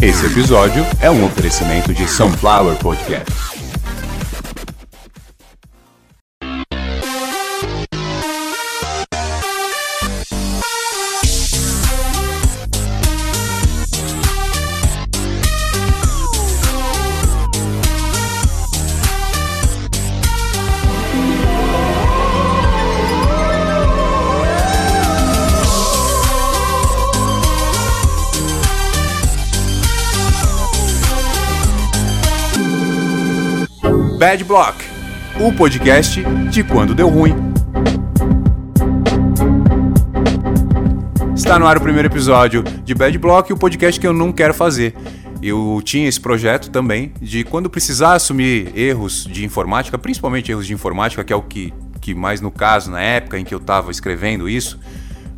Esse episódio é um oferecimento de Sunflower Podcast. Bad Block, o podcast de quando deu ruim. Está no ar o primeiro episódio de Bad Block, o podcast que eu não quero fazer. Eu tinha esse projeto também de quando precisar assumir erros de informática, principalmente erros de informática, que é o que, que mais no caso, na época em que eu estava escrevendo isso,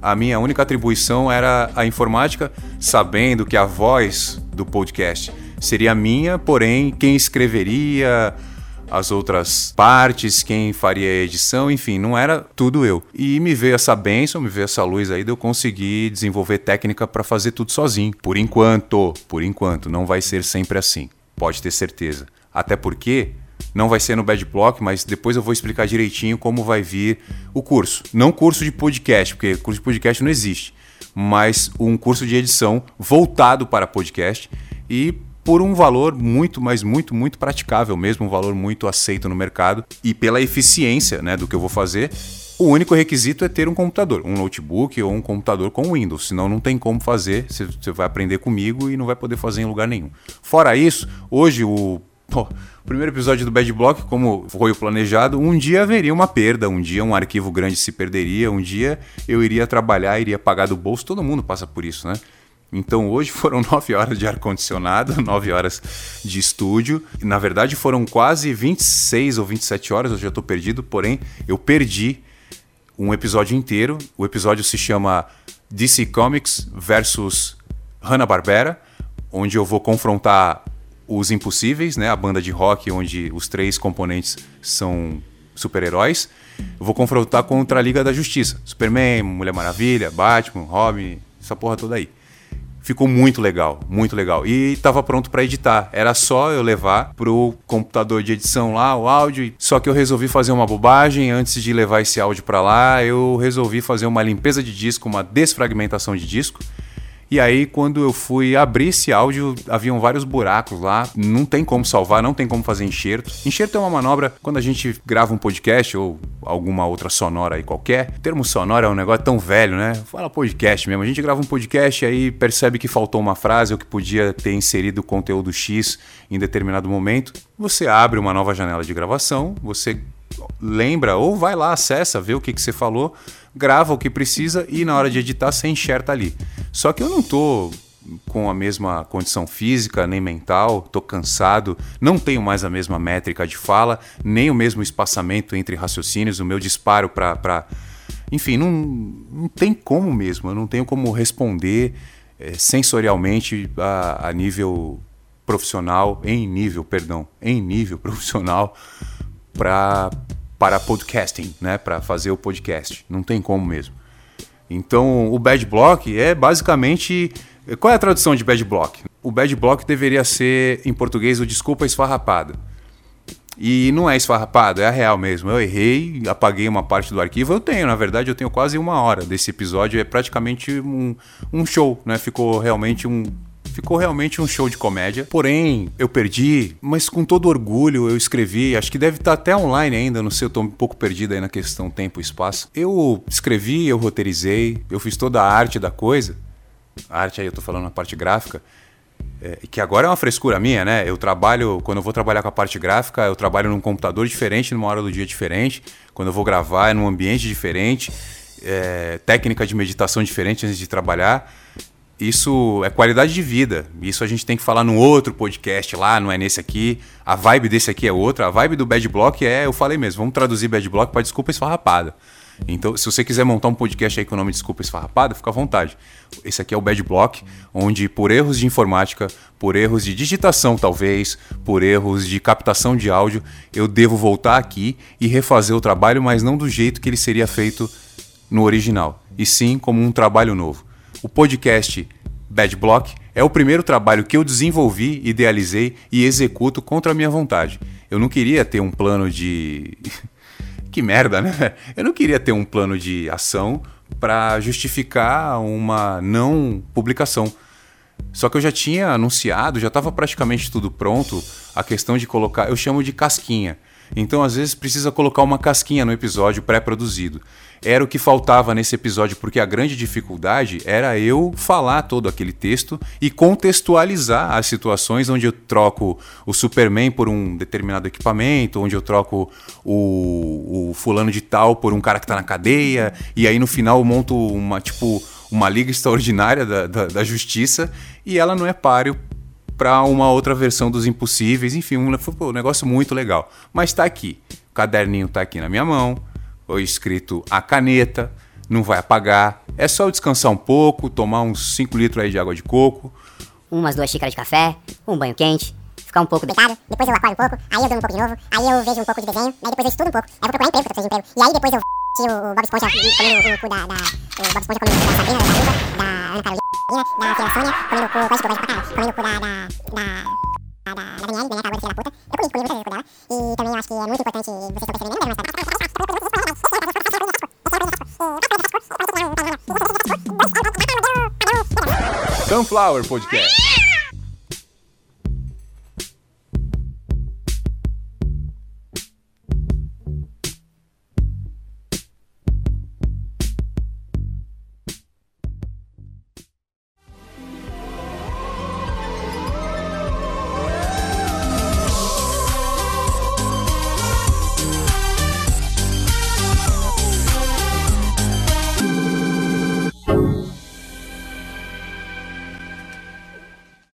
a minha única atribuição era a informática, sabendo que a voz do podcast seria minha, porém quem escreveria, as outras partes, quem faria a edição, enfim, não era tudo eu. E me veio essa benção, me veio essa luz aí de eu conseguir desenvolver técnica para fazer tudo sozinho. Por enquanto, por enquanto, não vai ser sempre assim. Pode ter certeza. Até porque não vai ser no Bad Block, mas depois eu vou explicar direitinho como vai vir o curso. Não curso de podcast, porque curso de podcast não existe, mas um curso de edição voltado para podcast e por um valor muito, mas muito, muito praticável mesmo, um valor muito aceito no mercado e pela eficiência né, do que eu vou fazer. O único requisito é ter um computador, um notebook ou um computador com Windows, senão não tem como fazer, você vai aprender comigo e não vai poder fazer em lugar nenhum. Fora isso, hoje o primeiro episódio do Bad Block, como foi o planejado, um dia haveria uma perda, um dia um arquivo grande se perderia, um dia eu iria trabalhar, iria pagar do bolso, todo mundo passa por isso, né? Então hoje foram nove horas de ar-condicionado, nove horas de estúdio. Na verdade foram quase 26 ou 27 horas, eu já estou perdido, porém eu perdi um episódio inteiro. O episódio se chama DC Comics versus Hanna-Barbera, onde eu vou confrontar os Impossíveis, né, a banda de rock onde os três componentes são super-heróis. Eu vou confrontar contra a Liga da Justiça. Superman, Mulher Maravilha, Batman, Robin, essa porra toda aí. Ficou muito legal, muito legal. E estava pronto para editar. Era só eu levar pro computador de edição lá o áudio. Só que eu resolvi fazer uma bobagem antes de levar esse áudio para lá. Eu resolvi fazer uma limpeza de disco, uma desfragmentação de disco. E aí, quando eu fui abrir esse áudio, haviam vários buracos lá. Não tem como salvar, não tem como fazer enxerto. Enxerto é uma manobra quando a gente grava um podcast ou alguma outra sonora aí qualquer. O termo sonora é um negócio tão velho, né? Fala podcast mesmo. A gente grava um podcast e aí percebe que faltou uma frase ou que podia ter inserido conteúdo X em determinado momento. Você abre uma nova janela de gravação, você lembra ou vai lá, acessa, vê o que, que você falou, grava o que precisa e na hora de editar você enxerta ali. Só que eu não tô com a mesma condição física nem mental, tô cansado, não tenho mais a mesma métrica de fala, nem o mesmo espaçamento entre raciocínios, o meu disparo para. Enfim, não, não tem como mesmo, eu não tenho como responder é, sensorialmente a, a nível profissional, em nível, perdão, em nível profissional para para podcasting, né, para fazer o podcast. Não tem como mesmo. Então, o bad block é basicamente qual é a tradução de bad block? O bad block deveria ser em português o desculpa esfarrapada. E não é esfarrapado, é a real mesmo. Eu errei, apaguei uma parte do arquivo. Eu tenho, na verdade, eu tenho quase uma hora desse episódio. É praticamente um, um show, né? Ficou realmente um, Ficou realmente um show de comédia. Porém, eu perdi, mas com todo orgulho eu escrevi. Acho que deve estar até online ainda, não sei, eu tô um pouco perdido aí na questão tempo e espaço. Eu escrevi, eu roteirizei, eu fiz toda a arte da coisa. A arte aí eu tô falando na parte gráfica. É, que agora é uma frescura minha, né? Eu trabalho, quando eu vou trabalhar com a parte gráfica, eu trabalho num computador diferente, numa hora do dia diferente. Quando eu vou gravar, é num ambiente diferente. É, técnica de meditação diferente antes de trabalhar isso é qualidade de vida. Isso a gente tem que falar num outro podcast lá, não é nesse aqui. A vibe desse aqui é outra. A vibe do Bad Block é, eu falei mesmo, vamos traduzir Bad Block para desculpa esfarrapada. Então, se você quiser montar um podcast aí com o nome Desculpa Esfarrapada, fica à vontade. Esse aqui é o Bad Block, onde por erros de informática, por erros de digitação talvez, por erros de captação de áudio, eu devo voltar aqui e refazer o trabalho, mas não do jeito que ele seria feito no original, e sim como um trabalho novo o podcast Bad Block é o primeiro trabalho que eu desenvolvi, idealizei e executo contra a minha vontade. Eu não queria ter um plano de. que merda, né? Eu não queria ter um plano de ação para justificar uma não publicação. Só que eu já tinha anunciado, já estava praticamente tudo pronto, a questão de colocar, eu chamo de casquinha. Então, às vezes, precisa colocar uma casquinha no episódio pré-produzido. Era o que faltava nesse episódio, porque a grande dificuldade era eu falar todo aquele texto e contextualizar as situações onde eu troco o Superman por um determinado equipamento, onde eu troco o, o fulano de tal por um cara que está na cadeia, e aí no final eu monto uma, tipo, uma liga extraordinária da, da, da justiça e ela não é páreo para uma outra versão dos Impossíveis. Enfim, um, um negócio muito legal. Mas está aqui. O caderninho está aqui na minha mão. Foi escrito a caneta. Não vai apagar. É só eu descansar um pouco, tomar uns 5 litros aí de água de coco. Umas duas xícaras de café, um banho quente, ficar um pouco deitado, depois eu acordo um pouco, aí eu durmo um pouco de novo, aí eu vejo um pouco de desenho, aí depois eu estudo um pouco, aí eu vou procurar emprego, porque eu emprego. E aí depois eu o Bob Esponja comendo o cu da, da, O Bob Esponja comendo o cu da Sabrina, da Luva, da Ana Carolina da Tia Sônia, comendo o cu, quase que eu pra caralho, comendo o cu da, da, da, da, da Daniela, Daniela acabou de filha da puta. Eu comi, comi muitas vezes o cu. E também eu acho que é muito importante, vocês estão percebendo, nem deve mais Sunflower Podcast.